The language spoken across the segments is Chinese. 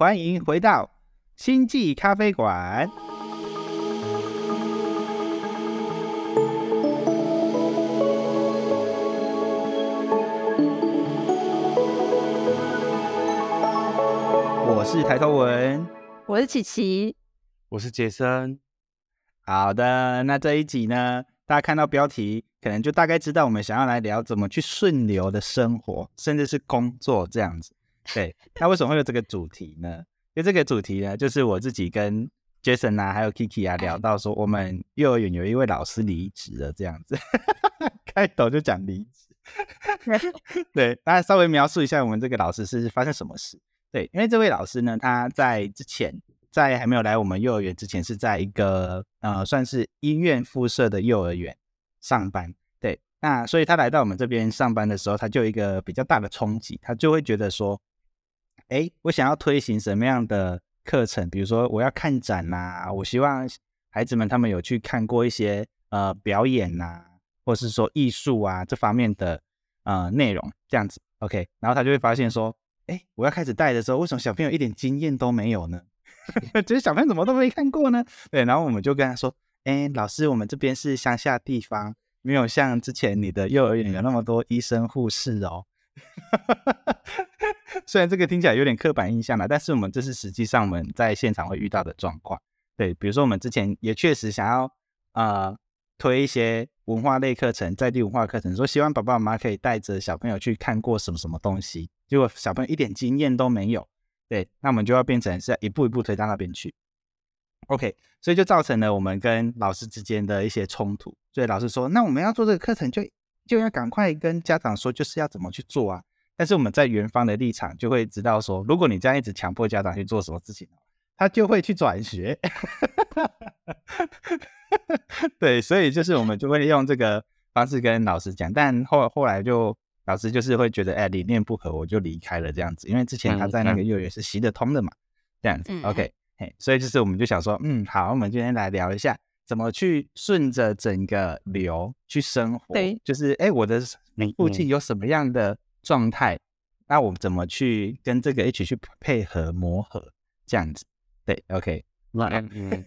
欢迎回到星际咖啡馆。我是抬头文，我是琪琪，我是杰森。好的，那这一集呢，大家看到标题，可能就大概知道我们想要来聊怎么去顺流的生活，甚至是工作这样子。对，那为什么会有这个主题呢？就这个主题呢，就是我自己跟 Jason 啊，还有 Kiki 啊聊到说，我们幼儿园有一位老师离职了，这样子，开头就讲离职。对，大家稍微描述一下我们这个老师是发生什么事。对，因为这位老师呢，他在之前在还没有来我们幼儿园之前，是在一个呃算是医院附设的幼儿园上班。对，那所以他来到我们这边上班的时候，他就有一个比较大的冲击，他就会觉得说。哎，我想要推行什么样的课程？比如说，我要看展呐，我希望孩子们他们有去看过一些呃表演呐，或是说艺术啊这方面的呃内容，这样子，OK。然后他就会发现说，哎，我要开始带的时候，为什么小朋友一点经验都没有呢？这 些小朋友怎么都没看过呢？对，然后我们就跟他说，哎，老师，我们这边是乡下地方，没有像之前你的幼儿园有那么多医生护士哦。虽然这个听起来有点刻板印象了，但是我们这是实际上我们在现场会遇到的状况。对，比如说我们之前也确实想要呃推一些文化类课程，在地文化课程，说希望爸爸妈妈可以带着小朋友去看过什么什么东西，结果小朋友一点经验都没有。对，那我们就要变成是一步一步推到那边去。OK，所以就造成了我们跟老师之间的一些冲突。所以老师说，那我们要做这个课程就。就要赶快跟家长说，就是要怎么去做啊！但是我们在园方的立场就会知道说，如果你这样一直强迫家长去做什么事情，他就会去转学。对，所以就是我们就会用这个方式跟老师讲，但后后来就老师就是会觉得，哎，理念不合，我就离开了这样子。因为之前他在那个幼儿园是行得通的嘛，这样子。OK，嘿，所以就是我们就想说，嗯，好，我们今天来聊一下。怎么去顺着整个流去生活？对，就是哎，我的附近有什么样的状态？那我们怎么去跟这个一起去配合磨合？这样子，对，OK。那嗯，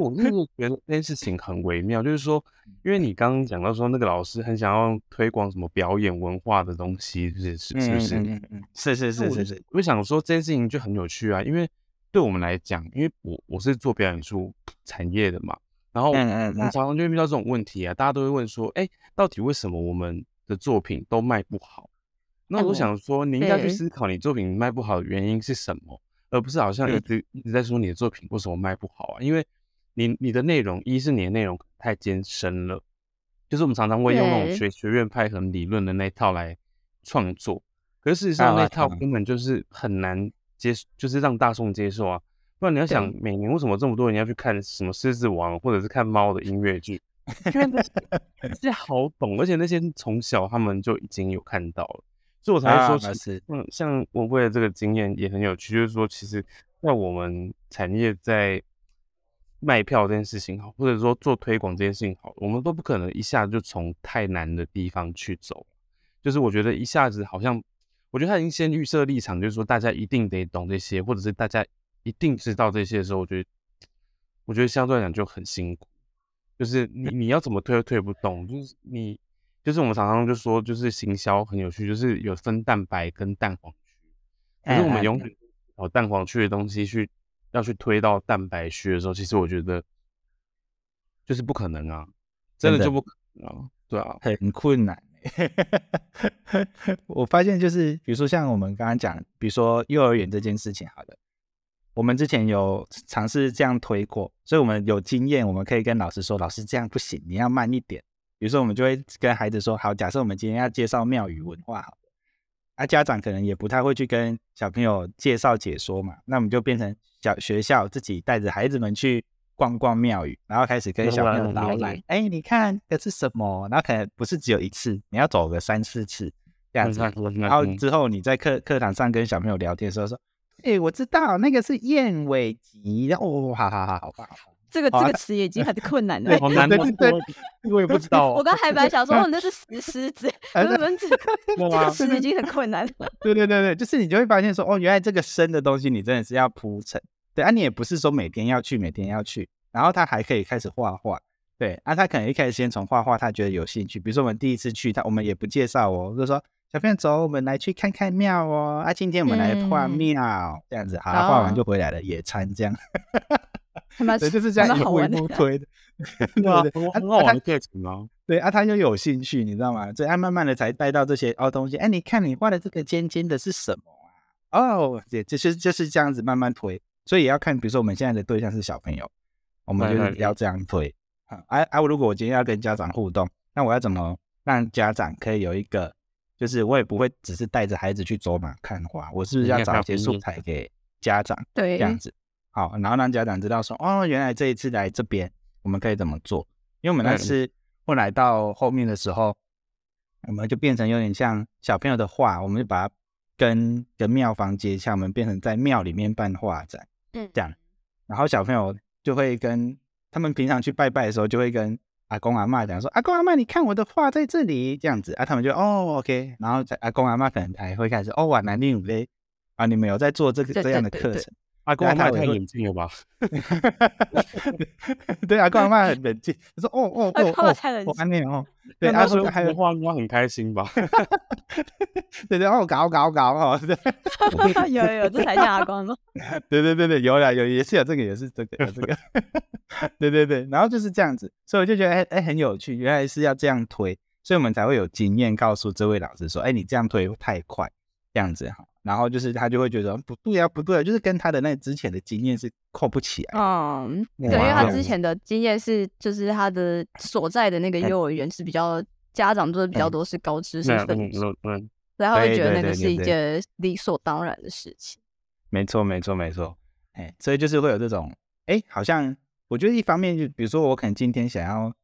我那个觉得这件事情很微妙，就是说，因为你刚刚讲到说那个老师很想要推广什么表演文化的东西，是是是不是？嗯嗯，是是是是是。我想说这件事情就很有趣啊，因为对我们来讲，因为我我是做表演术产业的嘛。然后，我们，常常就会遇到这种问题啊，大家都会问说，哎，到底为什么我们的作品都卖不好？那我想说，你应该去思考你作品卖不好的原因是什么，而不是好像一直一直在说你的作品为什么卖不好啊？因为你你的内容，一是你的内容太艰深了，就是我们常常会用那种学学院派和理论的那套来创作，可是事实上那套根本就是很难接，就是让大众接受啊。不然你要想，每年为什么这么多人要去看什么《狮子王》或者是看猫的音乐剧？因为那些好懂，而且那些从小他们就已经有看到了，所以我才说，其实嗯，像我为了这个经验也很有趣，就是说，其实在我们产业在卖票这件事情好，或者说做推广这件事情好，我们都不可能一下子就从太难的地方去走。就是我觉得一下子好像，我觉得他已经先预设立场，就是说大家一定得懂这些，或者是大家。一定知道这些的时候，我觉得，我觉得相对来讲就很辛苦。就是你你要怎么推都推不动。就是你，就是我们常常就说，就是行销很有趣，就是有分蛋白跟蛋黄区。可是我们永远找蛋黄区的东西去要去推到蛋白区的时候，其实我觉得就是不可能啊，真的就不可能啊，对啊，很困难。我发现就是，比如说像我们刚刚讲，比如说幼儿园这件事情，好的。我们之前有尝试这样推过，所以我们有经验，我们可以跟老师说：“老师这样不行，你要慢一点。”比如说，我们就会跟孩子说：“好，假设我们今天要介绍庙宇文化，好，啊，家长可能也不太会去跟小朋友介绍解说嘛，那我们就变成小学校自己带着孩子们去逛逛庙宇，然后开始跟小朋友导览。哎，你看这是什么？然后可能不是只有一次，你要走个三四次这样子，然后之后你在课课堂上跟小朋友聊天的时候说。哎，我知道那个是燕尾集，哦，好好好好棒，这个这个词已经很困难了，好难吗？对，我也不知道。我刚还本来想说，哦，那是石狮子，这个词已经很困难了。对对对对，就是你就会发现说，哦，原来这个深的东西，你真的是要铺陈。对啊，你也不是说每天要去，每天要去，然后他还可以开始画画。对啊，他可能一开始先从画画，他觉得有兴趣。比如说我们第一次去，他我们也不介绍哦，就说小朋友走，我们来去看看庙哦。啊，今天我们来画庙，这样子，好，画完就回来了，野餐这样。对，就是这样一步一步推的，对啊，很好玩的过程啊。对啊，他就有兴趣，你知道吗？所以他慢慢的才带到这些哦东西。哎，你看你画的这个尖尖的是什么啊？哦，对，就是就是这样子慢慢推。所以也要看，比如说我们现在的对象是小朋友，我们就是要这样推。啊，哎哎，如果我今天要跟家长互动，那我要怎么让家长可以有一个，就是我也不会只是带着孩子去走马看花，我是不是要找一些素材给家长？对，这样子。好，然后让家长知道说，哦，原来这一次来这边，我们可以怎么做？因为我们那次后来到后面的时候，我们就变成有点像小朋友的画，我们就把它跟跟庙方接洽，我们变成在庙里面办画展，嗯，这样。然后小朋友就会跟他们平常去拜拜的时候，就会跟阿公阿妈讲说，阿公阿妈，你看我的画在这里，这样子啊，他们就哦，OK。然后在阿公阿妈可能还会开始，哦，哇，南宁五嘞，啊，你们有在做这个这样的课程。阿公阿妈太冷静了吧？对，阿公阿妈很冷静。他说：“哦哦哦哦，我安念哦。”对，他说还有画画很开心吧？对对哦，搞搞搞哦，有有有，这才叫阿公吗？对对对对，有了有也是有这个也是这个有这个，对对对，然后就是这样子，所以我就觉得哎哎很有趣，原来是要这样推，所以我们才会有经验告诉这位老师说：“哎，你这样推太快，这样子哈。”然后就是他就会觉得不对啊，不对，就是跟他的那之前的经验是扣不起来。嗯，对，因为他之前的经验是，就是他的所在的那个幼儿园是比较家长做的比较多是高知识分子，所以他会觉得那个是一件理所当然的事情。没错，没错，没错。哎，所以就是会有这种，哎，好像我觉得一方面就比如说我可能今天想要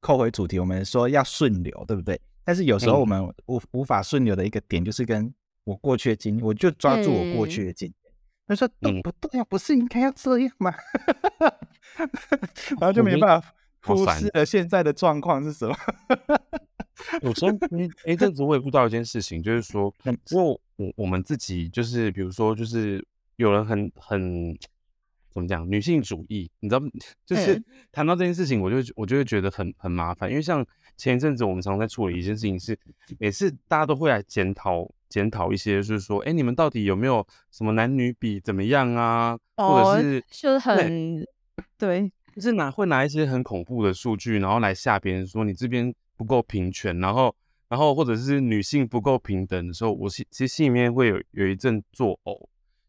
扣回主题，我们说要顺流，对不对？但是有时候我们无无法顺流的一个点就是跟我过去的经验，我就抓住我过去的经验。他说：“都不对呀，不是应该要这样吗？” 然后就没办法忽视了现在的状况是什么。有时候，哎，阵子我也不知道一件事情，就是说，因为我我们自己就是，比如说，就是有人很很怎么讲女性主义，你知道，就是谈到这件事情，我就我就会觉得很很麻烦，因为像前一阵子我们常在处理一件事情，是每次大家都会来检讨。检讨一些，就是说，哎，你们到底有没有什么男女比怎么样啊？或者是就是很对，就是拿会拿一些很恐怖的数据，然后来吓别人说你这边不够平权，然后然后或者是女性不够平等的时候，我心其实心里面会有有一阵作呕，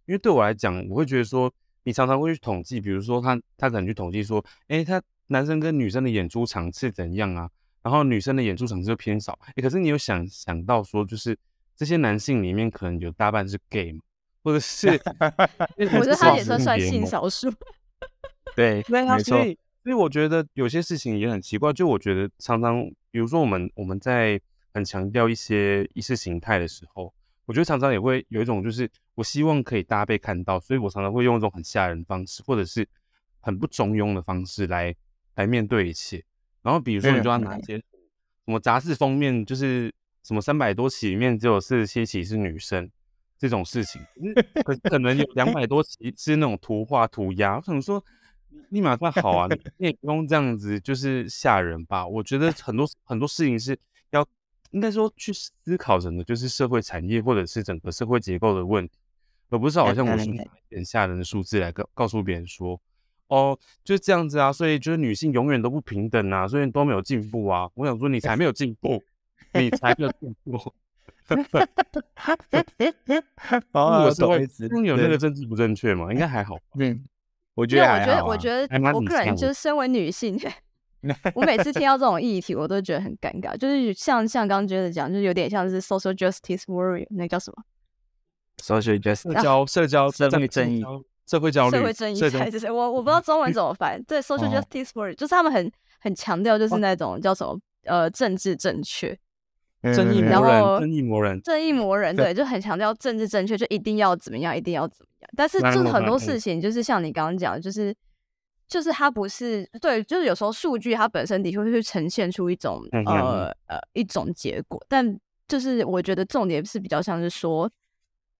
因为对我来讲，我会觉得说，你常常会去统计，比如说他他可能去统计说，哎，他男生跟女生的演出场次怎样啊？然后女生的演出场次就偏少，哎，可是你有想想到说，就是。这些男性里面可能有大半是 gay 嘛，或者是，我觉得他也算算性少数。对，没错。所以，所以我觉得有些事情也很奇怪。就我觉得常常，比如说我们我们在很强调一些意识形态的时候，我觉得常常也会有一种，就是我希望可以大家被看到，所以我常常会用一种很吓人的方式，或者是很不中庸的方式来来面对一切。然后，比如说，你就要拿一些什么杂志封面，就是。什么三百多起里面只有四十七起是女生这种事情，可可能有两百多 起是那种图画涂鸦。我想说，立马说好啊，你也不用这样子，就是吓人吧？我觉得 很多很多事情是要应该说去思考整个就是社会产业或者是整个社会结构的问题，而不是好像我是很吓人的数字来告告诉别人说，哦，就是这样子啊，所以就是女性永远都不平等啊，所以都没有进步啊。我想说，你才没有进步。你才没有进步，哦，我懂意思。有那个政治不正确吗？应该还好。嗯，我觉得，我觉得，我觉得，我个人就是身为女性，我每次听到这种议题，我都觉得很尴尬。就是像像刚刚觉得讲，就是有点像是 social justice warrior，那叫什么？social justice，社交社交社会正义，社会焦虑，社会正义，还是我我不知道中文怎么翻。对，social justice warrior，就是他们很很强调，就是那种叫什么呃政治正确。正义魔人，正义魔人，正义魔人，对，就很强调政治正确，就一定要怎么样，一定要怎么样。但是，就很多事情，就是像你刚刚讲，就是就是它不是对，就是有时候数据它本身的确会去呈现出一种呃呃一种结果，但就是我觉得重点是比较像是说，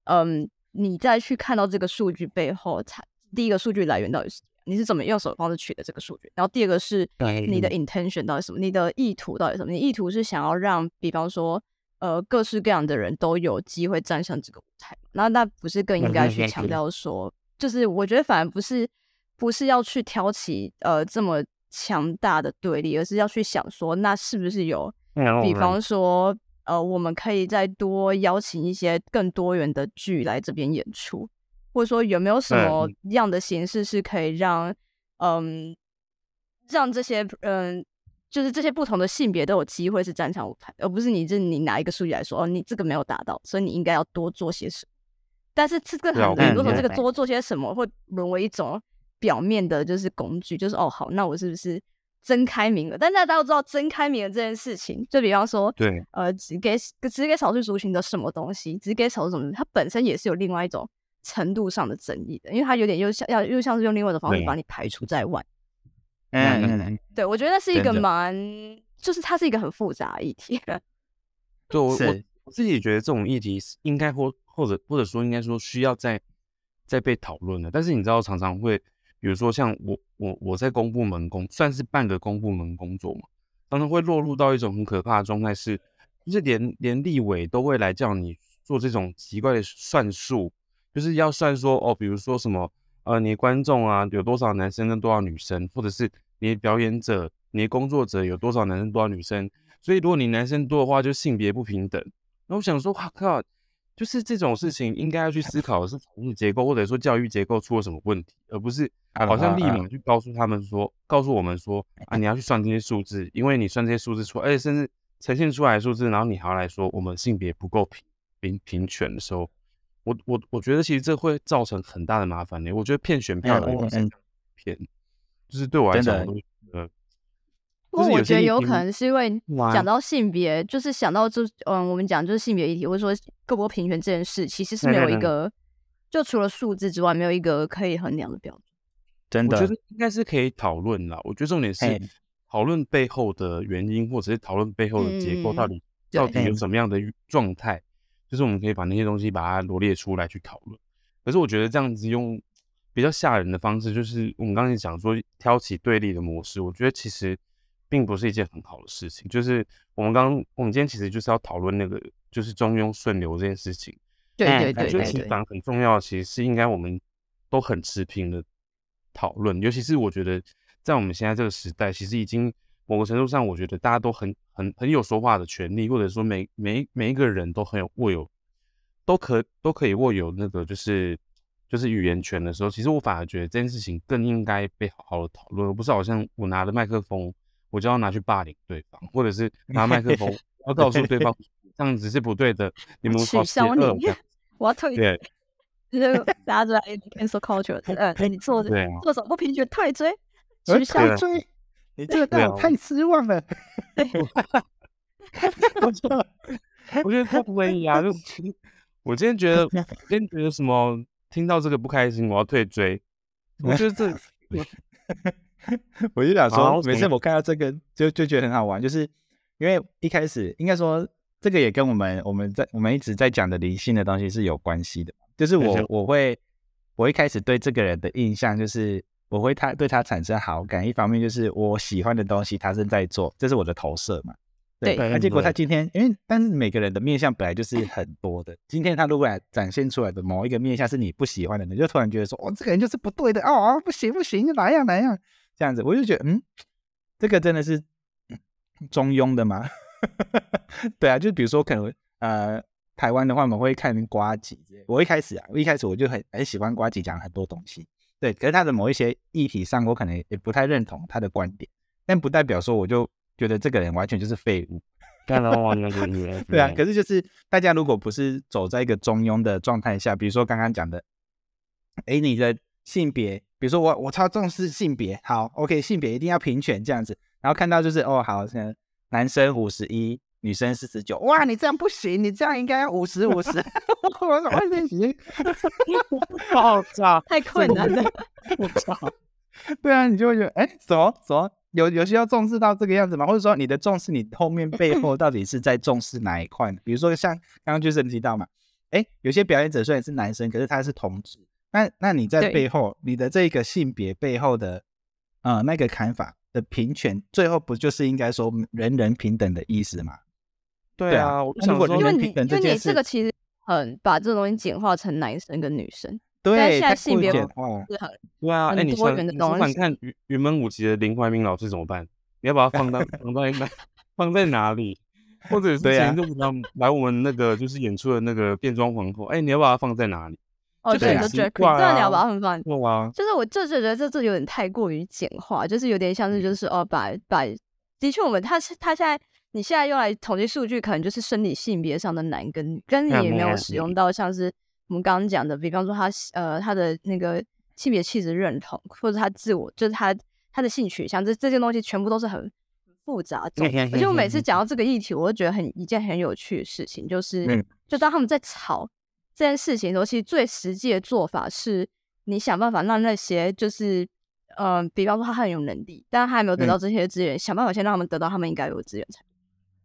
嗯，你再去看到这个数据背后，它第一个数据来源到底是你是怎么用什么方式取得这个数据，然后第二个是你的 intention 到底什么，你的意图到底什么？你意图是想要让，比方说呃各式各样的人都有机会站上这个舞台，那那不是更应该去强调说，就是我觉得反而不是。不是要去挑起呃这么强大的对立，而是要去想说，那是不是有，比方说，呃，我们可以再多邀请一些更多元的剧来这边演出，或者说有没有什么样的形式是可以让，嗯，让这些嗯，就是这些不同的性别都有机会是站上舞台，而不是你这你拿一个数据来说，哦，你这个没有达到，所以你应该要多做些什么。但是这个很多时候，这个多做些什么会沦为一种。表面的就是工具，就是哦好，那我是不是真开明了？但大家都知道真开明了这件事情，就比方说，对，呃，只给只给少数族群的什么东西，只给少数族群，它本身也是有另外一种程度上的争议的，因为它有点又像要又像是用另外的方式把你排除在外。嗯嗯嗯，对，我觉得那是一个蛮，就是它是一个很复杂的议题。对我我自己觉得这种议题应该或或者或者说应该说需要再再被讨论的，但是你知道常常会。比如说像我我我在公部门工，算是半个公部门工作嘛，常常会落入到一种很可怕的状态，是就是连连立委都会来叫你做这种奇怪的算术，就是要算说哦，比如说什么呃，你观众啊有多少男生跟多少女生，或者是你表演者、你工作者有多少男生多少女生，所以如果你男生多的话，就性别不平等。那我想说，哇靠！就是这种事情，应该要去思考的是法律结构，或者说教育结构出了什么问题，而不是好像立马去告诉他们说，告诉我们说啊，你要去算这些数字，因为你算这些数字出，而且甚至呈现出来的数字，然后你还要来说我们性别不够平平平权的时候，我我我觉得其实这会造成很大的麻烦呢。我觉得骗选票的骗，就是对我来讲，呃。不过我觉得有可能是因为讲到性别，就是想到就嗯，我们讲就是性别议题，或者说各国平权这件事，其实是没有一个，就除了数字之外，没有一个可以衡量的标准。真的，我觉得应该是可以讨论啦。我觉得重点是讨论背后的原因，或者是讨论背后的结构到底到底有什么样的状态，就是我们可以把那些东西把它罗列出来去讨论。可是我觉得这样子用比较吓人的方式，就是我们刚才讲说挑起对立的模式，我觉得其实。并不是一件很好的事情。就是我们刚刚，我们今天其实就是要讨论那个，就是中庸顺流这件事情。对对对对。其实很重要，其实是应该我们都很持平的讨论。尤其是我觉得，在我们现在这个时代，其实已经某个程度上，我觉得大家都很很很有说话的权利，或者说每每每一个人都很有握有，都可都可以握有那个就是就是语言权的时候，其实我反而觉得这件事情更应该被好好的讨论，而不是好像我拿着麦克风。我就要拿去霸凌对方，或者是 拿麦克风要告诉对方。这样子是不对的，你们取消你，我要退对，就是大家都在 cancel culture，呃，你做做什么不平权退追，取消追，你这个让我太失望了。我觉得我觉得不可以啊，就 我今天觉得今天觉得什么听到这个不开心，我要退追，我觉得这。我就想说，每次我看到这个，就就觉得很好玩，就是因为一开始应该说，这个也跟我们我们在我们一直在讲的灵性的东西是有关系的。就是我我会我一开始对这个人的印象，就是我会他对他产生好感。一方面就是我喜欢的东西，他正在做，这是我的投射嘛。对。那结果他今天，因为但是每个人的面相本来就是很多的。今天他如果展现出来的某一个面相是你不喜欢的，你就突然觉得说，哦，这个人就是不对的哦，不行不行，哪样哪样。这样子，我就觉得，嗯，这个真的是中庸的吗？对啊，就比如说，可能呃，台湾的话，我们会看瓜吉。我一开始啊，我一开始我就很很喜欢瓜吉讲很多东西，对。可是他的某一些议题上，我可能也不太认同他的观点，但不代表说我就觉得这个人完全就是废物。看到完全 对啊。可是就是大家如果不是走在一个中庸的状态下，比如说刚刚讲的，哎，你的性别。比如说我我超重视性别，好，OK，性别一定要平权这样子，然后看到就是哦好，男生五十一，女生四十九，哇，你这样不行，你这样应该要五十五十，我怎么 行？爆炸，太困难了，我操，对啊，你就会觉得，哎，怎么怎么有有需要重视到这个样子吗？或者说你的重视，你后面背后到底是在重视哪一块呢？比如说像刚刚就是提到嘛，哎，有些表演者虽然是男生，可是他是同志，那那你在背后，你的这个性别背后的呃那个看法的平权，最后不就是应该说人人平等的意思吗？对啊，我想说，因为你因为你这个其实很把这个东西简化成男生跟女生。对，现在性别简化。对啊，哎，你想，你不管看云云门舞集的林怀民老师怎么办？你要把它放到 放在哪？放在哪里？或者是前阵子来我们那个就是演出的那个变装皇后，哎，你要把它放在哪里？哦，对，就觉得对啊，你要把它放。哇，就是我就觉得这这有点太过于简化，就是有点像是就是哦，把把的确我们他是他现在。你现在用来统计数据，可能就是生理性别上的男跟女，跟你也没有使用到像是我们刚刚讲的，比方说他呃他的那个性别气质认同，或者他自我就是他他的性取向，这这些东西全部都是很复杂。而且我每次讲到这个议题，我都觉得很一件很有趣的事情，就是就当他们在吵这件事情的时候，其实最实际的做法是你想办法让那些就是嗯，比方说他很有能力，但是他还没有得到这些资源，想办法先让他们得到他们应该有的资源才。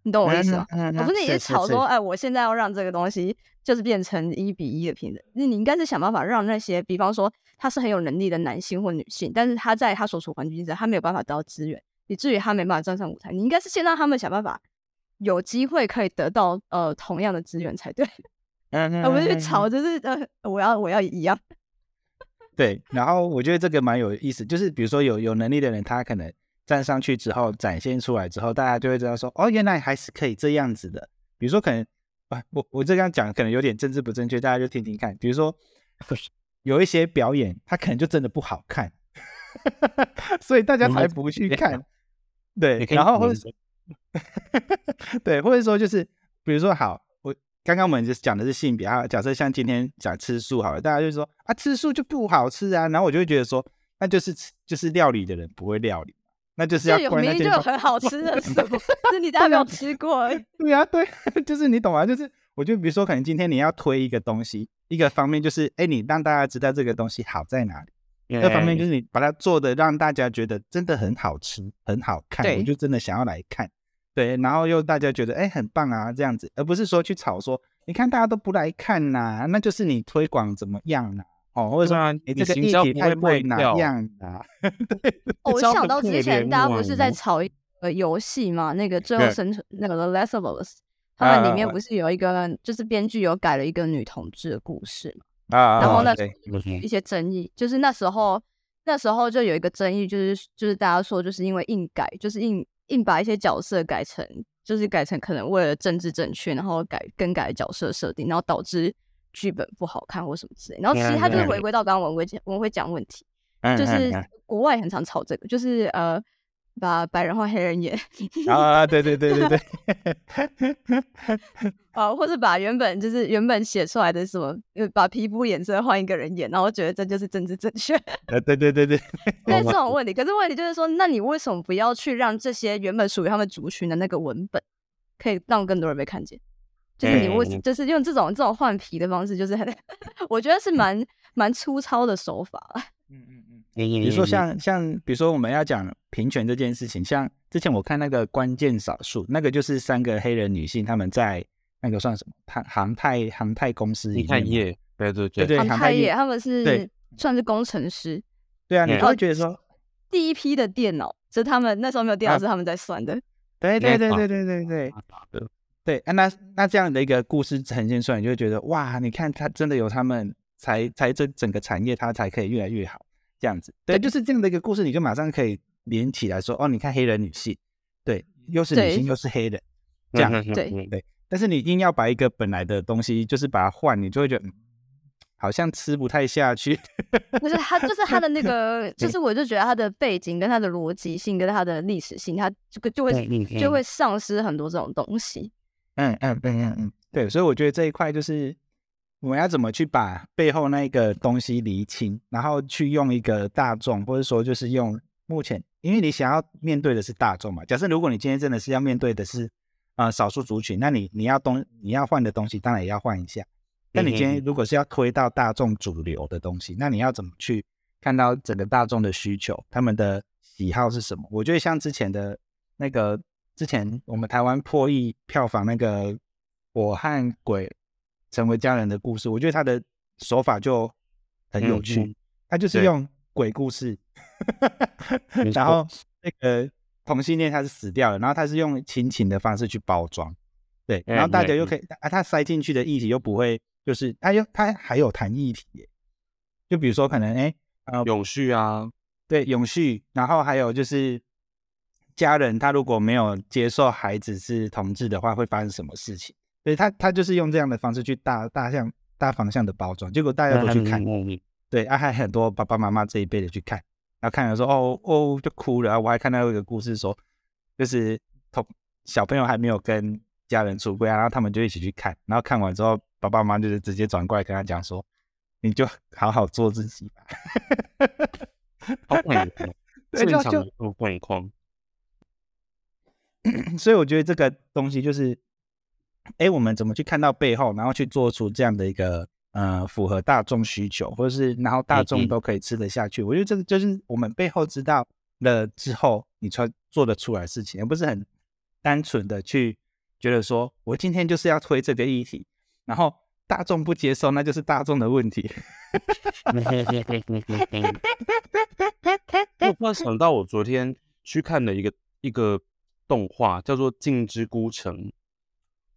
你懂我意思吗？我不是也吵说，哎，我现在要让这个东西就是变成一比一的平等。那你应该是想办法让那些，比方说他是很有能力的男性或女性，但是他在他所处环境下，他没有办法得到资源，以至于他没办法站上舞台。你应该是先让他们想办法有机会可以得到呃同样的资源才对。而不是去吵，就是呃，我要我要一样。对，然后我觉得这个蛮有意思，就是比如说有有能力的人，他可能。站上去之后，展现出来之后，大家就会知道说，哦，原来还是可以这样子的。比如说，可能啊，我我这样讲可能有点政治不正确，大家就听听看。比如说，有一些表演，它可能就真的不好看，所以大家才不去看。对，然后或者 对，或者说就是，比如说，好，我刚刚我们就讲的是性别啊，假设像今天讲吃素好了，大家就说啊，吃素就不好吃啊，然后我就会觉得说，那就是就是料理的人不会料理。那就是要明明就有很好吃的，是你大家没有吃过。对啊，对，就是你懂啊，就是我就比如说，可能今天你要推一个东西，一个方面就是，哎，你让大家知道这个东西好在哪里；，一个方面就是你把它做的让大家觉得真的很好吃、很好看，我就真的想要来看。对，然后又大家觉得哎很棒啊这样子，而不是说去吵说，你看大家都不来看呐，那就是你推广怎么样呢？哦，或者说你这个议题太会哪样啊？对，我想到之前大家不是在炒一个游戏嘛？那个最后生存那个 The Last of Us，他们里面不是有一个就是编剧有改了一个女同志的故事嘛？啊，然后那一些争议，就是那时候那时候就有一个争议，就是就是大家说就是因为硬改，就是硬硬把一些角色改成就是改成可能为了政治正确，然后改更改角色设定，然后导致。剧本不好看或什么之类，然后其实他就是回。归到刚刚文辉讲文辉讲问题，就是国外很常吵这个，就是呃把白人换黑人演啊，对对对对对，啊，或者把原本就是原本写出来的什么，把皮肤颜色换一个人演，然后觉得这就是政治正确，呃，对对对对，那 这种问题，可是问题就是说，那你为什么不要去让这些原本属于他们族群的那个文本，可以让更多人被看见？就是你，我就是用这种这种换皮的方式，就是很，我觉得是蛮蛮粗糙的手法。嗯嗯嗯。比如说像像，比如说我们要讲平权这件事情，像之前我看那个关键少数，那个就是三个黑人女性，他们在那个算什么？航航太航太公司里面业，对对对对，航太业，他们是算是工程师。对啊，你会觉得说，第一批的电脑是他们那时候没有电脑，是他们在算的。对对对对对对对。对，那那这样的一个故事呈现出来，你就会觉得哇，你看他真的有他们，才才这整个产业它才可以越来越好，这样子。对，就是这样的一个故事，你就马上可以连起来说，哦，你看黑人女性，对，又是女性又是黑人，这样对对。但是你硬要把一个本来的东西，就是把它换，你就会觉得好像吃不太下去。不是他，就是他的那个，就是我就觉得他的背景跟他的逻辑性跟他的历史性，他这个就会就会丧失很多这种东西。嗯嗯嗯嗯嗯，对，所以我觉得这一块就是我们要怎么去把背后那个东西厘清，然后去用一个大众，或者说就是用目前，因为你想要面对的是大众嘛。假设如果你今天真的是要面对的是啊少数族群，那你你要东你要换的东西当然也要换一下。那你今天如果是要推到大众主流的东西，那你要怎么去看到整个大众的需求，他们的喜好是什么。我觉得像之前的那个，之前我们台湾破亿票房那个《我和鬼成为家人》的故事，我觉得他的手法就很有趣，他就是用鬼故事，然后那个同性恋他是死掉了，然后他是用亲情的方式去包装，对，然后大家又可以啊，他塞进去的议题又不会，就是他又他还有谈议题，就比如说可能哎。呃，永续啊，对，永续，然后还有就是家人，他如果没有接受孩子是同志的话，会发生什么事情？所以他他就是用这样的方式去大大向大方向的包装，结果大家都去看，对，啊，还很多爸爸妈妈这一辈的去看，然后看了说哦哦就哭了，我还看到有一个故事说，就是同小朋友还没有跟家人出柜啊，然后他们就一起去看，然后看完之后，爸爸妈妈就是直接转过来跟他讲说。你就好好做自己吧。好鬼况，正常的鬼况。所以我觉得这个东西就是，哎，我们怎么去看到背后，然后去做出这样的一个呃符合大众需求，或者是然后大众都可以吃得下去。我觉得这个就是我们背后知道了之后，你才做得出来事情，而不是很单纯的去觉得说我今天就是要推这个议题，然后。大众不接受，那就是大众的问题。我突然想到，我昨天去看了一个一个动画，叫做《镜之孤城》。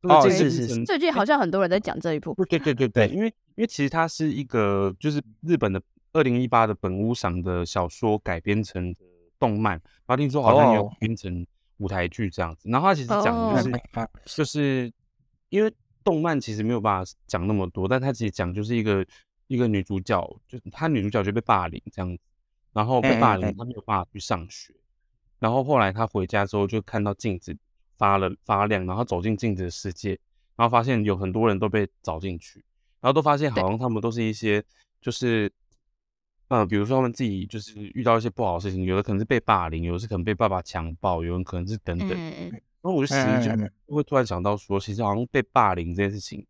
哦，是是是，最近好像很多人在讲这一部。对对对对，因为因为其实它是一个就是日本的二零一八的本屋赏的小说改编成的动漫，然后听说好像有编成舞台剧这样子。然后它其实讲的就是就是因为。动漫其实没有办法讲那么多，但它其实讲就是一个一个女主角，就是她女主角就被霸凌这样子，然后被霸凌，她没有办法去上学，然后后来他回家之后就看到镜子发了发亮，然后走进镜子的世界，然后发现有很多人都被找进去，然后都发现好像他们都是一些就是，呃，比如说他们自己就是遇到一些不好的事情，有的可能是被霸凌，有的是可能被爸爸强暴，有人可能是等等。然后我就会突然想到说，其实好像被霸凌这件事情，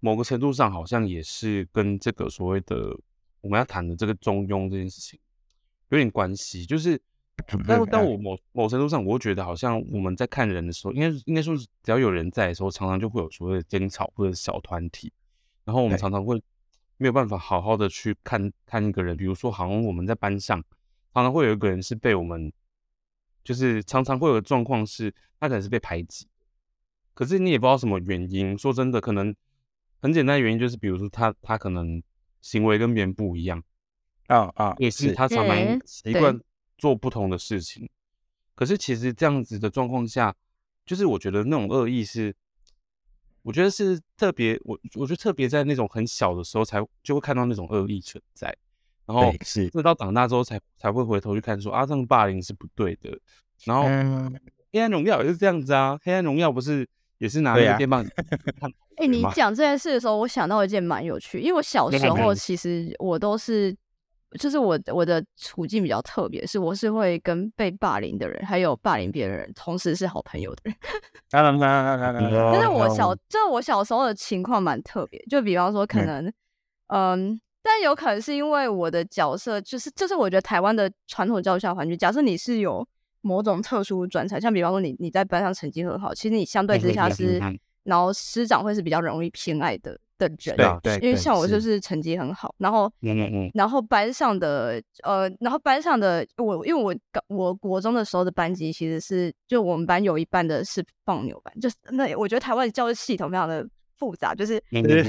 某个程度上好像也是跟这个所谓的我们要谈的这个中庸这件事情有点关系。就是，但但我某某程度上，我会觉得好像我们在看人的时候，应该应该说是只要有人在的时候，常常就会有所谓的争吵或者小团体，然后我们常常会没有办法好好的去看看一个人。比如说，好像我们在班上，常常会有一个人是被我们。就是常常会有个状况是，他可能是被排挤，可是你也不知道什么原因。说真的，可能很简单的原因就是，比如说他他可能行为跟别人不一样，啊啊，也是他常常习惯做不同的事情。可是其实这样子的状况下，就是我觉得那种恶意是，我觉得是特别，我我觉得特别在那种很小的时候才就会看到那种恶意存在。然后是，直到长大之后才才会回头去看，说啊，这种霸凌是不对的。然后黑暗荣耀也是这样子啊，黑暗荣耀不是也是拿那个电棒？哎，你讲这件事的时候，我想到一件蛮有趣，因为我小时候其实我都是，就是我我的处境比较特别，是我是会跟被霸凌的人，还有霸凌别人同时是好朋友的人。但是我小，就我小时候的情况蛮特别，就比方说可能，嗯。但有可能是因为我的角色，就是就是我觉得台湾的传统教育下环境，假设你是有某种特殊专才，像比方说你你在班上成绩很好，其实你相对之下是，然后师长会是比较容易偏爱的的人，对因为像我就是成绩很好，然后然后班上的呃，然后班上的我，因为我我国中的时候的班级其实是就我们班有一半的是放牛班，就是那我觉得台湾的教育系统非常的。复杂就是，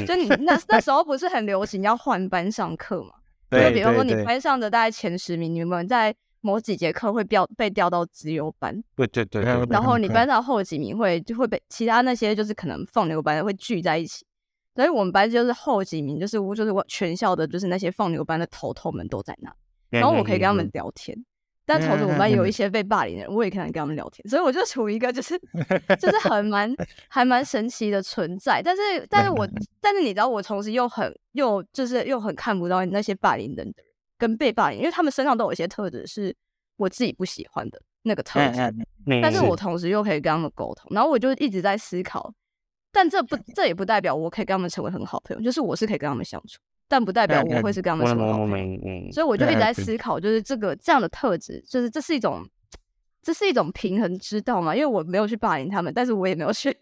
就你那那时候不是很流行要换班上课嘛？就比方说你班上的大概前十名，你们在某几节课会调被调到资优班。对对对。然后你班上后几名会就会被其他那些就是可能放牛班的会聚在一起，所以我们班就是后几名，就是我就是我全校的就是那些放牛班的头头们都在那，然后我可以跟他们聊天。但同时，我们班有一些被霸凌的人，我也可能跟他们聊天，所以我就处于一个就是 就是很蛮还蛮神奇的存在。但是，但是我但是你知道，我同时又很又就是又很看不到那些霸凌人的人跟被霸凌，因为他们身上都有一些特质是我自己不喜欢的那个特质。但是我同时又可以跟他们沟通，然后我就一直在思考，但这不这也不代表我可以跟他们成为很好朋友，就是我是可以跟他们相处。但不代表我会是跟他们什么好朋友。所以我就一直在思考，就是这个这样的特质，就是这是一种，这是一种平衡之道嘛？因为我没有去霸凌他们，但是我也没有去，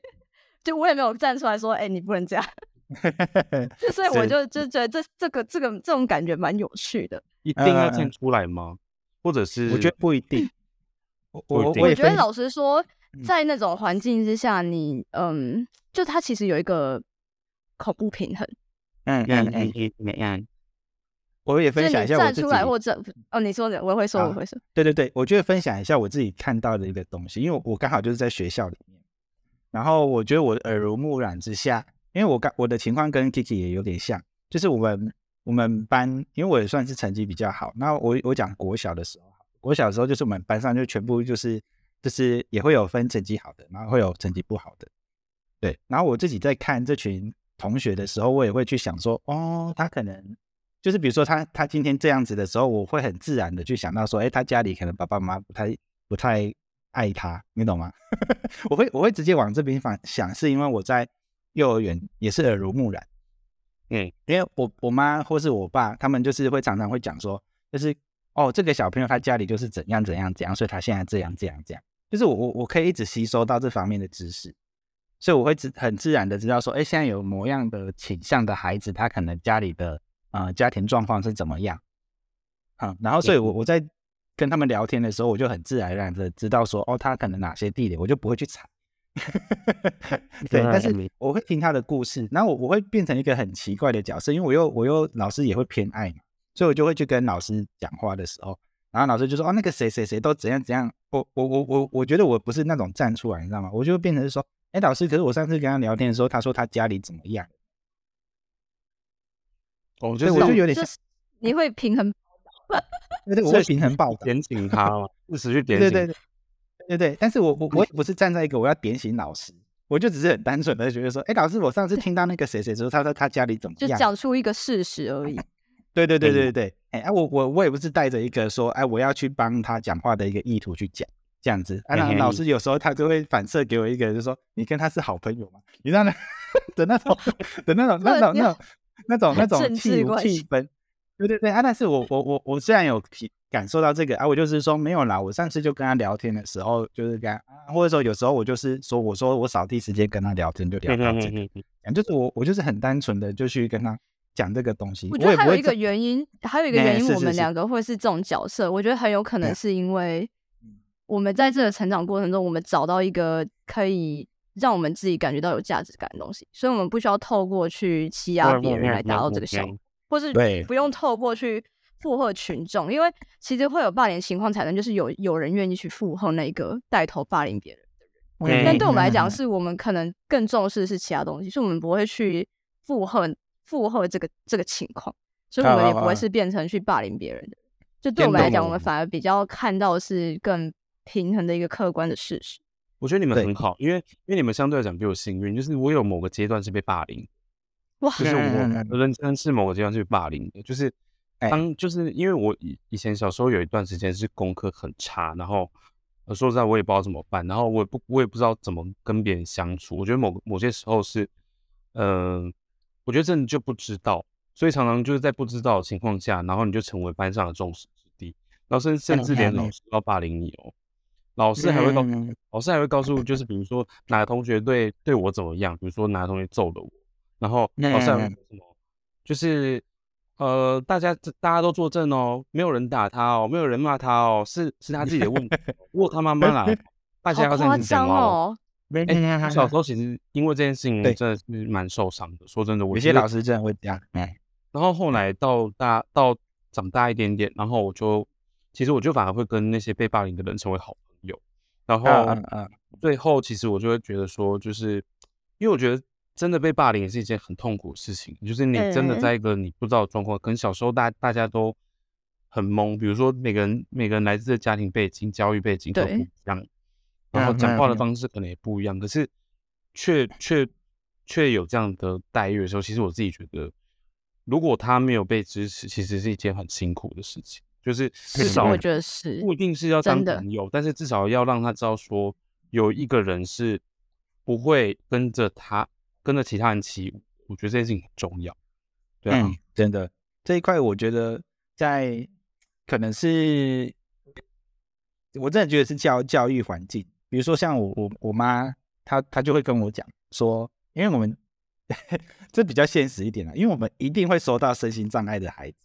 就我也没有站出来说，哎，你不能这样。所以我就就觉得这这个这个这种感觉蛮有趣的。一定要站出来吗？或者是我觉得不一定。我我我觉得老实说，在那种环境之下，你嗯，就他其实有一个恐怖平衡。嗯嗯嗯嗯嗯。我也分享一下我自己。站出来或者哦，你说的，我会说，我会说。对对对，我觉得分享一下我自己看到的一个东西，因为我刚好就是在学校里面，然后我觉得我耳濡目染之下。因为我刚我的情况跟 Kiki 也有点像，就是我们我们班，因为我也算是成绩比较好。那我我讲国小的时候，国小的时候就是我们班上就全部就是就是也会有分成绩好的，然后会有成绩不好的。对，然后我自己在看这群同学的时候，我也会去想说，哦，他可能就是比如说他他今天这样子的时候，我会很自然的去想到说，哎，他家里可能爸爸妈妈不太不太爱他，你懂吗？我会我会直接往这边反想，是因为我在。幼儿园也是耳濡目染，嗯，因为我我妈或是我爸，他们就是会常常会讲说，就是哦，这个小朋友他家里就是怎样怎样怎样，所以他现在这样这样这样，就是我我我可以一直吸收到这方面的知识，所以我会自很自然的知道说，哎，现在有模样的倾向的孩子，他可能家里的呃家庭状况是怎么样，嗯，然后所以我我在跟他们聊天的时候，我就很自然而然的知道说，哦，他可能哪些地点，我就不会去踩。对，但是我会听他的故事，然后我我会变成一个很奇怪的角色，因为我又我又老师也会偏爱嘛，所以我就会去跟老师讲话的时候，然后老师就说哦那个谁谁谁都怎样怎样，我我我我我觉得我不是那种站出来，你知道吗？我就变成是说，哎老师，可是我上次跟他聊天的时候，他说他家里怎么样？我觉得我就有点像，你会平衡报道，对，我会平衡报道，点醒他嘛，不时去点醒。对对对，但是我我我也不是站在一个我要点醒老师，我就只是很单纯的觉得说，哎，老师，我上次听到那个谁谁说，他说他家里怎么样，就讲出一个事实而已。对对对对对，哎，我我我也不是带着一个说，哎，我要去帮他讲话的一个意图去讲这样子。啊，老师有时候他就会反射给我一个，就是说你跟他是好朋友嘛，你让他的那种 的那种那种那种那种那种气气氛。对对对啊，但是我我我我虽然有体感受到这个啊，我就是说没有啦。我上次就跟他聊天的时候，就是跟或者说有时候我就是说，我说我扫地时间跟他聊天就聊到这个，就是我我就是很单纯的就去跟他讲这个东西。我觉得还有一个原因，还有一个原因，我们两个会是这种角色。我觉得很有可能是因为我们在这个成长过程中，我们找到一个可以让我们自己感觉到有价值感的东西，所以我们不需要透过去欺压别人来达到这个效果。或是不用透过去附和群众，因为其实会有霸凌情况产生，就是有有人愿意去附和那个带头霸凌别人的人。但对我们来讲，是我们可能更重视是其他东西，所以我们不会去附和附和这个这个情况，所以我们也不会是变成去霸凌别人的。就对我们来讲，我们反而比较看到是更平衡的一个客观的事实。我觉得你们很好，因为因为你们相对来讲比我幸运，就是我有某个阶段是被霸凌。哇！就是我 认真是某个阶段是霸凌的，就是当就是因为我以以前小时候有一段时间是功课很差，然后说实在我也不知道怎么办，然后我也不我也不知道怎么跟别人相处。我觉得某某些时候是，嗯，我觉得真的就不知道，所以常常就是在不知道的情况下，然后你就成为班上的众矢之的，然后甚甚至连老师都要霸凌你哦，老师还会告老师还会告诉，就是比如说哪个同学对对我怎么样，比如说哪个同学揍了我。然后老师什么？就是呃，大家大家都作证哦，没有人打他哦，没有人骂他哦，是是他自己的问题。如果他妈妈啦，大家要这样讲哦。哎，小时候其实因为这件事情真的是蛮受伤的。说真的，我有些老师真的会这样。然后后来到大到长大一点点，然后我就其实我就反而会跟那些被霸凌的人成为好朋友。然后最后其实我就会觉得说，就是因为我觉得。真的被霸凌也是一件很痛苦的事情，就是你真的在一个你不知道的状况，可能小时候大大家都很懵，比如说每个人每个人来自的家庭背景、教育背景都不一样，然后讲话的方式可能也不一样，可是却却却有这样的待遇的时候，其实我自己觉得，如果他没有被支持，其实是一件很辛苦的事情，就是至少我觉得是不一定是要当朋友，但是至少要让他知道说有一个人是不会跟着他。跟着其他人起舞，我觉得这件事情很重要。对啊，真的这一块，我觉得在可能是，我真的觉得是教教育环境。比如说像我我我妈，她她就会跟我讲说，因为我们 这比较现实一点了，因为我们一定会收到身心障碍的孩子。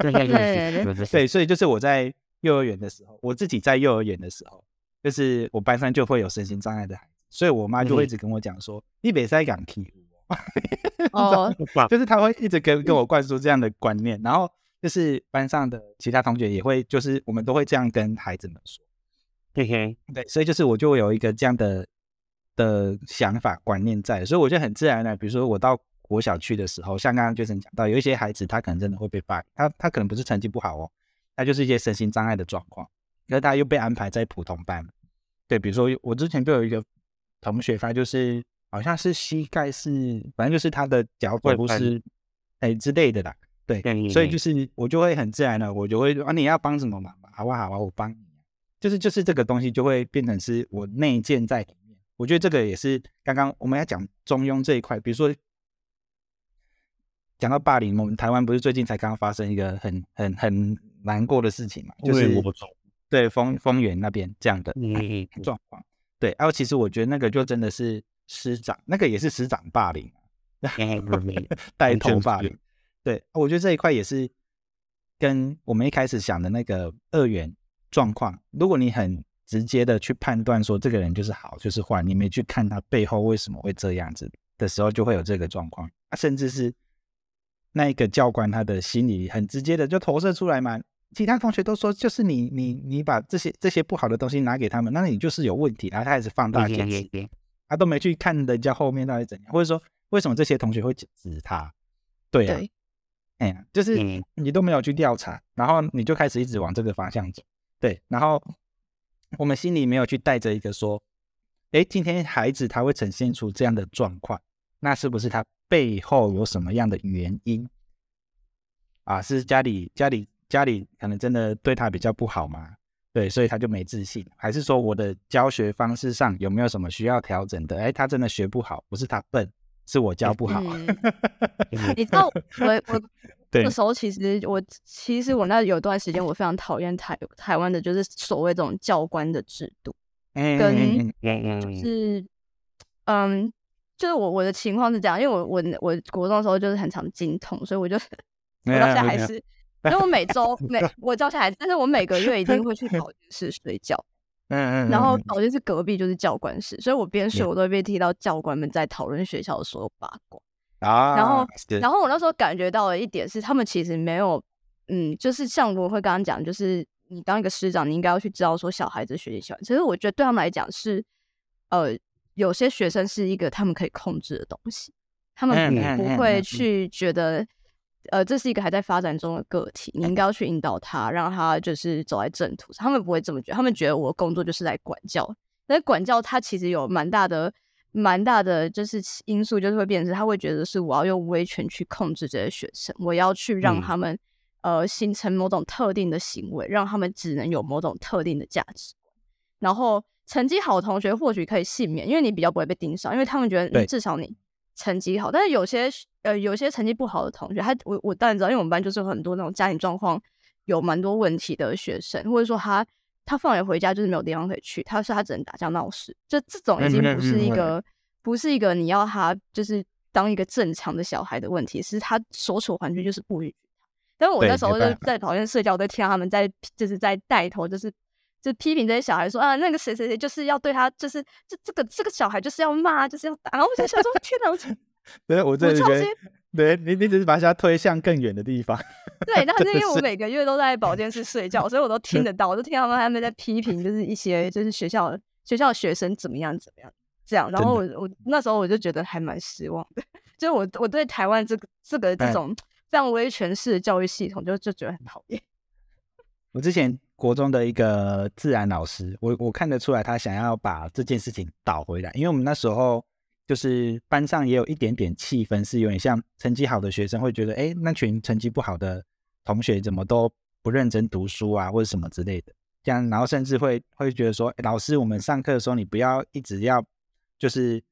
对对对。对，所以就是我在幼儿园的时候，我自己在幼儿园的时候，就是我班上就会有身心障碍的孩子，所以我妈就会一直跟我讲说，你别再敢踢我。哦，就是他会一直跟跟我灌输这样的观念，然后就是班上的其他同学也会，就是我们都会这样跟孩子们说。嘿嘿，对，所以就是我就有一个这样的的想法观念在，所以我就很自然的，比如说我到国小去的时候，像刚刚 Jason 讲到，有一些孩子他可能真的会被霸，他他可能不是成绩不好哦，他就是一些身心障碍的状况，可是他又被安排在普通班。对，比如说我之前就有一个同学，他就是好像是膝盖是，反正就是他的脚踝不是哎之类的啦。对，所以就是我就会很自然的，我就会啊你要帮什么忙好不好啊？我帮你。就是就是这个东西就会变成是我内建在里面，我觉得这个也是刚刚我们要讲中庸这一块，比如说讲到霸凌，我们台湾不是最近才刚刚发生一个很很很难过的事情嘛，就是对丰丰原那边这样的状况，对，然后其实我觉得那个就真的是师长，那个也是师长霸凌，带头霸凌，对，我觉得这一块也是跟我们一开始想的那个二元。状况，如果你很直接的去判断说这个人就是好就是坏，你没去看他背后为什么会这样子的时候，就会有这个状况。啊，甚至是那一个教官他的心里很直接的就投射出来嘛。其他同学都说就是你你你把这些这些不好的东西拿给他们，那你就是有问题，然后他开始放大解释，他都没去看人家后面到底怎样，或者说为什么这些同学会指他？对啊，哎呀，就是你都没有去调查，然后你就开始一直往这个方向走。对，然后我们心里没有去带着一个说，哎，今天孩子他会呈现出这样的状况，那是不是他背后有什么样的原因？啊，是家里家里家里可能真的对他比较不好吗？对，所以他就没自信，还是说我的教学方式上有没有什么需要调整的？哎，他真的学不好，不是他笨，是我教不好。你知道我我。那时候其实我其实我那有段时间我非常讨厌台台湾的就是所谓这种教官的制度，跟就是嗯，就是我我的情况是这样，因为我我我国中的时候就是很常经痛，所以我就 我到现在还是，因为我每周每我到现在，但是我每个月一定会去 保健室睡觉，嗯嗯，然后保健室隔壁就是教官室，所以我边睡我都会被踢到教官们在讨论学校的所有八卦。啊，然后，然后我那时候感觉到了一点是，他们其实没有，嗯，就是像我会刚刚讲，就是你当一个师长，你应该要去知道说小孩子学习喜欢。其实我觉得对他们来讲是，呃，有些学生是一个他们可以控制的东西，他们不不会去觉得，呃，这是一个还在发展中的个体，你应该要去引导他，让他就是走在正途上。他们不会这么觉得，他们觉得我的工作就是来管教，但是管教他其实有蛮大的。蛮大的就是因素，就是会变成他会觉得是我要用威权去控制这些学生，我要去让他们呃形成某种特定的行为，让他们只能有某种特定的价值观。然后成绩好的同学或许可以幸免，因为你比较不会被盯上，因为他们觉得至少你成绩好。但是有些呃有些成绩不好的同学，他我我当然知道，因为我们班就是很多那种家庭状况有蛮多问题的学生，或者说他。他放学回家就是没有地方可以去，他说他只能打架闹事，就这种已经不是一个不是一个你要他就是当一个正常的小孩的问题，是他所处环境就是不允许他。但是我那时候就在讨厌社交，我在听他们在就是在带头，就是就批评这些小孩说啊，那个谁谁谁就是要对他就是这这个这个小孩就是要骂，就是要打。然后我就想说，天哪！我 对，我真的觉得，对你，你只是把他推向更远的地方。对，那是因为我每个月都在保健室睡觉，所以我都听 得到，我都听到他们在批评，就是一些就是学校学校学生怎么样怎么样这样。然后我我那时候我就觉得还蛮失望的，就是我我对台湾这个这个这种非常威权式的教育系统，就就觉得很讨厌。我之前国中的一个自然老师，我我看得出来他想要把这件事情导回来，因为我们那时候。就是班上也有一点点气氛，是有点像成绩好的学生会觉得，哎，那群成绩不好的同学怎么都不认真读书啊，或者什么之类的。这样，然后甚至会会觉得说，老师，我们上课的时候你不要一直要就是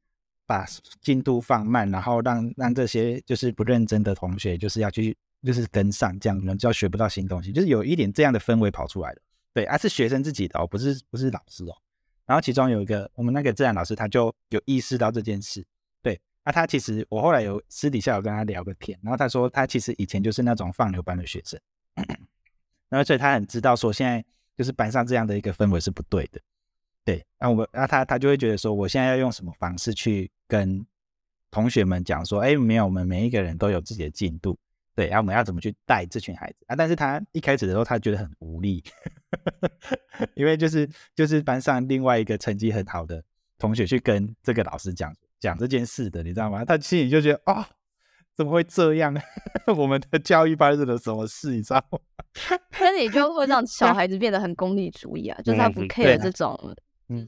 把进度放慢，然后让让这些就是不认真的同学就是要去就是跟上，这样你们就要学不到新东西，就是有一点这样的氛围跑出来了。对，而是学生自己的哦，不是不是老师哦。然后其中有一个我们那个自然老师，他就有意识到这件事。对，那他其实我后来有私底下有跟他聊个天，然后他说他其实以前就是那种放牛班的学生，然后所以他很知道说现在就是班上这样的一个氛围是不对的。对，那我那他他就会觉得说我现在要用什么方式去跟同学们讲说，哎，没有，我们每一个人都有自己的进度。对，然后我们要怎么去带这群孩子啊？但是他一开始的时候，他觉得很无力，因为就是就是班上另外一个成绩很好的同学去跟这个老师讲讲这件事的，你知道吗？他心里就觉得啊，怎么会这样？我们的教育发生了什么事？你知道吗？那你就会让小 孩子变得很功利主义啊，就是他不 care 这种，嗯。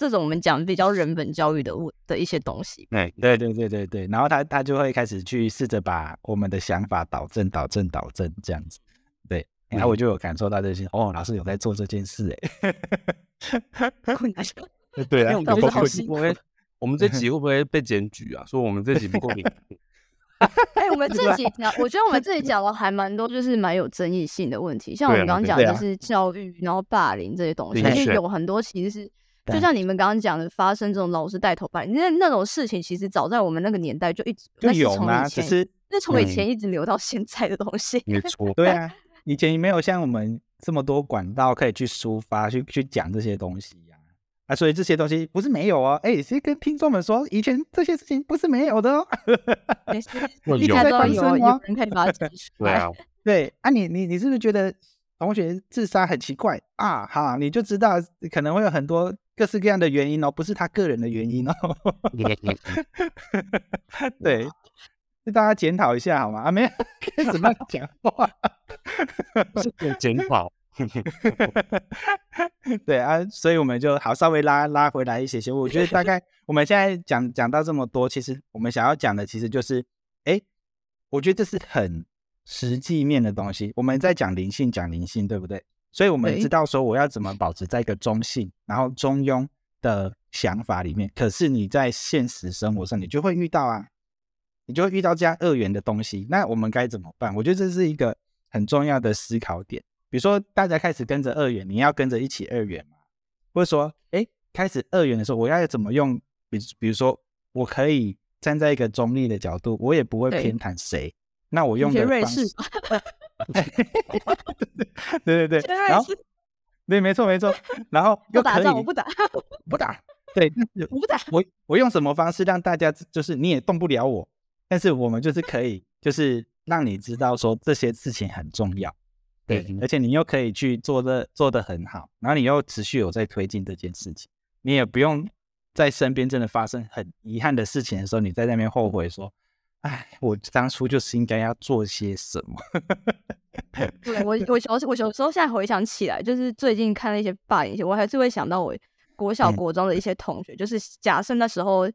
这种我们讲比较人本教育的物的一些东西，对对对对对对，然后他他就会开始去试着把我们的想法导正导正导正这样子，对，然后我就有感受到这些，哦，老师有在做这件事哎，对啊，老师好辛苦，我们这集会不会被检举啊？说我们这集不公平？哎，我们这集讲，我觉得我们这里 讲了还蛮多，就是蛮有争议性的问题，像我们刚刚讲的是教育，然后霸凌这些东西，其实有很多其实是。就像你们刚刚讲的，发生这种老师带头班，那那种事情，其实早在我们那个年代就一直就有吗？其实那从以前一直留到现在的东西。没错，对啊，以前没有像我们这么多管道可以去抒发、去去讲这些东西呀啊，所以这些东西不是没有哦。哎，先跟听众们说，以前这些事情不是没有的哦。一直在发生有人可以把它讲 出来。对啊，对啊，你你你是不是觉得同学自杀很奇怪啊？哈，你就知道可能会有很多。各式各样的原因哦，不是他个人的原因哦。对，就大家检讨一下好吗？啊，没有，开始乱讲话，是检讨。对啊，所以我们就好稍微拉拉回来一些些。我觉得大概我们现在讲讲到这么多，其实我们想要讲的其实就是，哎，我觉得这是很实际面的东西。我们在讲灵性，讲灵性，对不对？所以我们知道说我要怎么保持在一个中性，然后中庸的想法里面。可是你在现实生活上，你就会遇到啊，你就会遇到这样二元的东西。那我们该怎么办？我觉得这是一个很重要的思考点。比如说，大家开始跟着二元，你要跟着一起二元嘛？或者说，哎，开始二元的时候，我要怎么用？比比如说，我可以站在一个中立的角度，我也不会偏袒谁。那我用的方式。对 对对，然后对，没错没错，然后 又打仗，我不打，不打，对，我不打，我我用什么方式让大家就是你也动不了我，但是我们就是可以，就是让你知道说这些事情很重要，对，而且你又可以去做的做的很好，然后你又持续有在推进这件事情，你也不用在身边真的发生很遗憾的事情的时候，你在那边后悔说。哎，我当初就是应该要做些什么。对我，我小我有时候现在回想起来，就是最近看了一些霸凌，我还是会想到我国小国中的一些同学。就是假设那时候，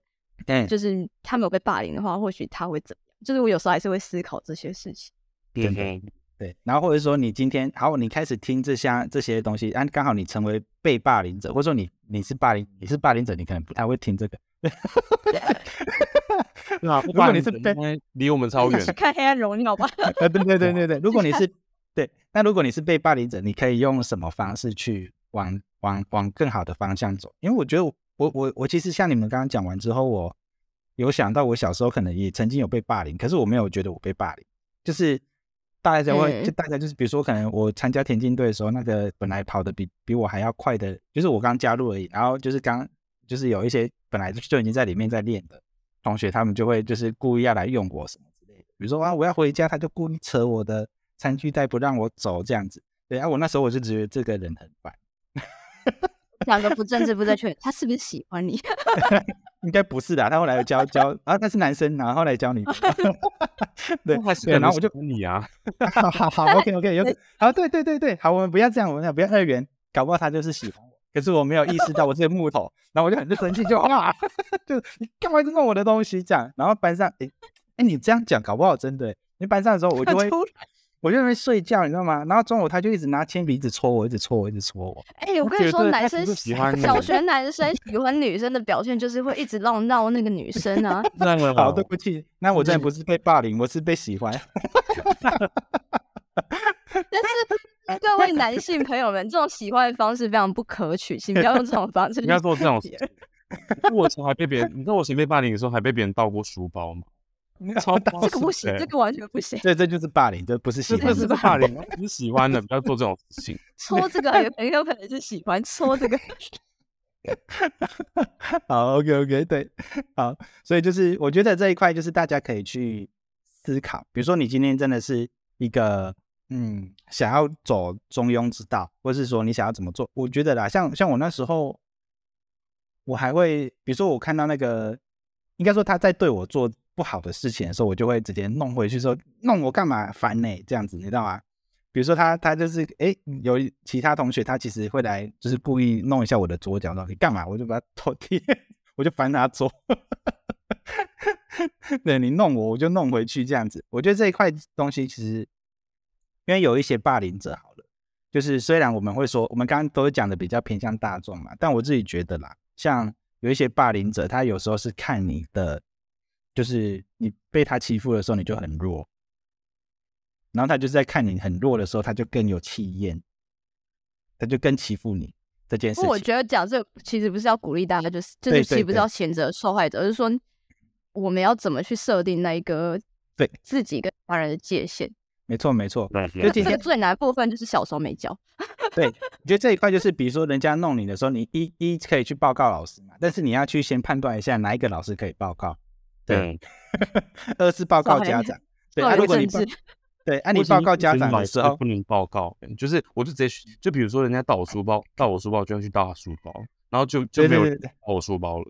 对就是他们有被霸凌的话，或许他会怎么样？就是我有时候还是会思考这些事情。对对对，然后或者说你今天好，你开始听这些这些东西，啊，刚好你成为被霸凌者，或者说你你是霸凌你是霸凌者，你可能不太会听这个。啊，如果你是被离我们超远，看《黑暗荣耀》吧。呃，对对对对对，如果你是对，那如果你是被霸凌者，你可以用什么方式去往往往更好的方向走？因为我觉得我我我其实像你们刚刚讲完之后，我有想到我小时候可能也曾经有被霸凌，可是我没有觉得我被霸凌，就是大家会就大家就是比如说可能我参加田径队的时候，那个本来跑的比比我还要快的，就是我刚加入而已，然后就是刚就是有一些本来就已经在里面在练的。同学他们就会就是故意要来用我什么之类的，比如说啊我要回家，他就故意扯我的餐具袋不让我走这样子。对啊，我那时候我就觉得这个人很烦。两个不正直不正确，他是不是喜欢你？应该不是的，他后来教教啊，他是男生，然后后来教你。对，对，然后我就你啊，好好好，OK OK，有好，对对对对，好，我们不要这样，我们不要二元，搞不好他就是喜欢我。可是我没有意识到我是木头，然后我就很生气，就啊，就你干嘛一直弄我的东西这样？然后班上，哎哎，你这样讲搞不好真的，你班上的时候我就会，我就在那边睡觉，你知道吗？然后中午他就一直拿铅笔一直戳我，一直戳我，一直戳我。哎，我跟你说，男生喜欢小学男生喜欢女生的表现就是会一直闹闹那个女生啊。好，对不起，那我真的不是被霸凌，我是被喜欢。但是各位男性朋友们，这种喜欢的方式非常不可取，请不要用这种方式。不要做这种事。我从还被别人，你知道我前被霸凌的时候还被别人盗过书包吗？超 大这个不行，这个完全不行。对，这就是霸凌，这不是喜欢，是霸凌，不是喜欢的，不要做这种事情。戳这个也很有可能是喜欢戳这个。好，OK OK，对，好，所以就是我觉得这一块就是大家可以去思考，比如说你今天真的是一个嗯想要走中庸之道，或是说你想要怎么做，我觉得啦，像像我那时候，我还会，比如说我看到那个，应该说他在对我做。不好的事情的时候，我就会直接弄回去，说弄我干嘛烦呢？这样子，你知道吗？比如说他他就是哎，有其他同学他其实会来，就是故意弄一下我的左脚，说你干嘛？我就把他拖地，我就烦他做。对你弄我，我就弄回去，这样子。我觉得这一块东西其实，因为有一些霸凌者，好了，就是虽然我们会说，我们刚刚都讲的比较偏向大众嘛，但我自己觉得啦，像有一些霸凌者，他有时候是看你的。就是你被他欺负的时候，你就很弱，然后他就是在看你很弱的时候，他就更有气焰，他就更欺负你这件事。我觉得讲这其实不是要鼓励大家，就是就是其实不是要谴责受害者，而是说我们要怎么去设定那一个对自己跟他人的界限。没错没错，就今天最难的部分就是小时候没教。对，我觉得这一块就是，比如说人家弄你的时候，你一一可以去报告老师嘛，但是你要去先判断一下哪一个老师可以报告。对，二是报告家长。对，啊，如果你对，按你报告家长的时候不能报告，就是我就直接就比如说人家盗我书包，盗我书包就要去盗他书包，然后就就没有盗我书包了。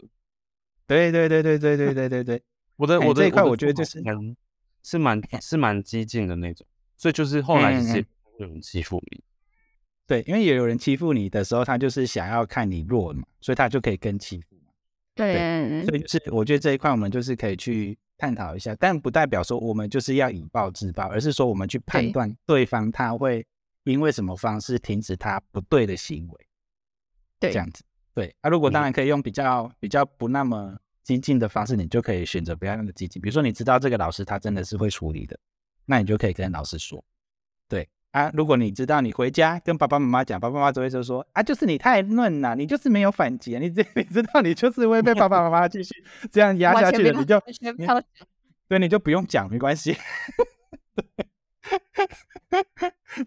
对对对对对对对对对，我的我这一块我觉得就是是蛮 是蛮激进的那种，所以就是后来是有人欺负你。对，因为也有人欺负你的时候，他就是想要看你弱嘛，所以他就可以跟欺负嘛。对，所以就是我觉得这一块我们就是可以去探讨一下，但不代表说我们就是要以暴制暴，而是说我们去判断对方他会因为什么方式停止他不对的行为，对，这样子。对，啊，如果当然可以用比较比较不那么激进的方式，你就可以选择不要那么激进。比如说你知道这个老师他真的是会处理的，那你就可以跟老师说，对。啊，如果你知道你回家跟爸爸妈妈讲，爸爸妈妈只会说说啊，就是你太嫩了，你就是没有反击，你这 你知道你就是会被爸爸妈妈继续 这样压下去的，你就 对，你就不用讲，没关系，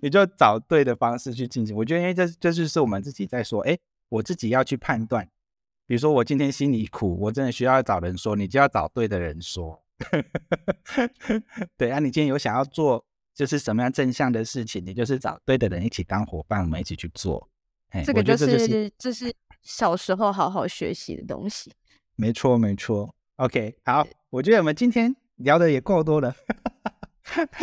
你就找对的方式去进行。我觉得，因为这这就是我们自己在说，哎，我自己要去判断。比如说，我今天心里苦，我真的需要找人说，你就要找对的人说。对啊，你今天有想要做。就是什么样正向的事情，你就是找对的人一起当伙伴，我们一起去做。这个就是这是小时候好好学习的东西。没错，没错。OK，好，我觉得我们今天聊的也够多了，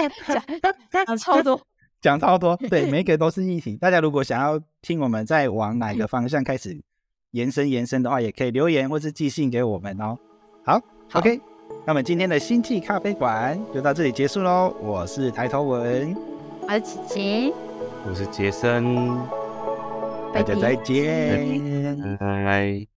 讲超多，讲超多。对，每个都是议题。大家如果想要听我们在往哪个方向开始延伸延伸的话，也可以留言或是寄信给我们哦。好，OK。那么今天的星际咖啡馆就到这里结束喽。我是抬头文，我是琪琪，我是杰森，大家再见，拜拜。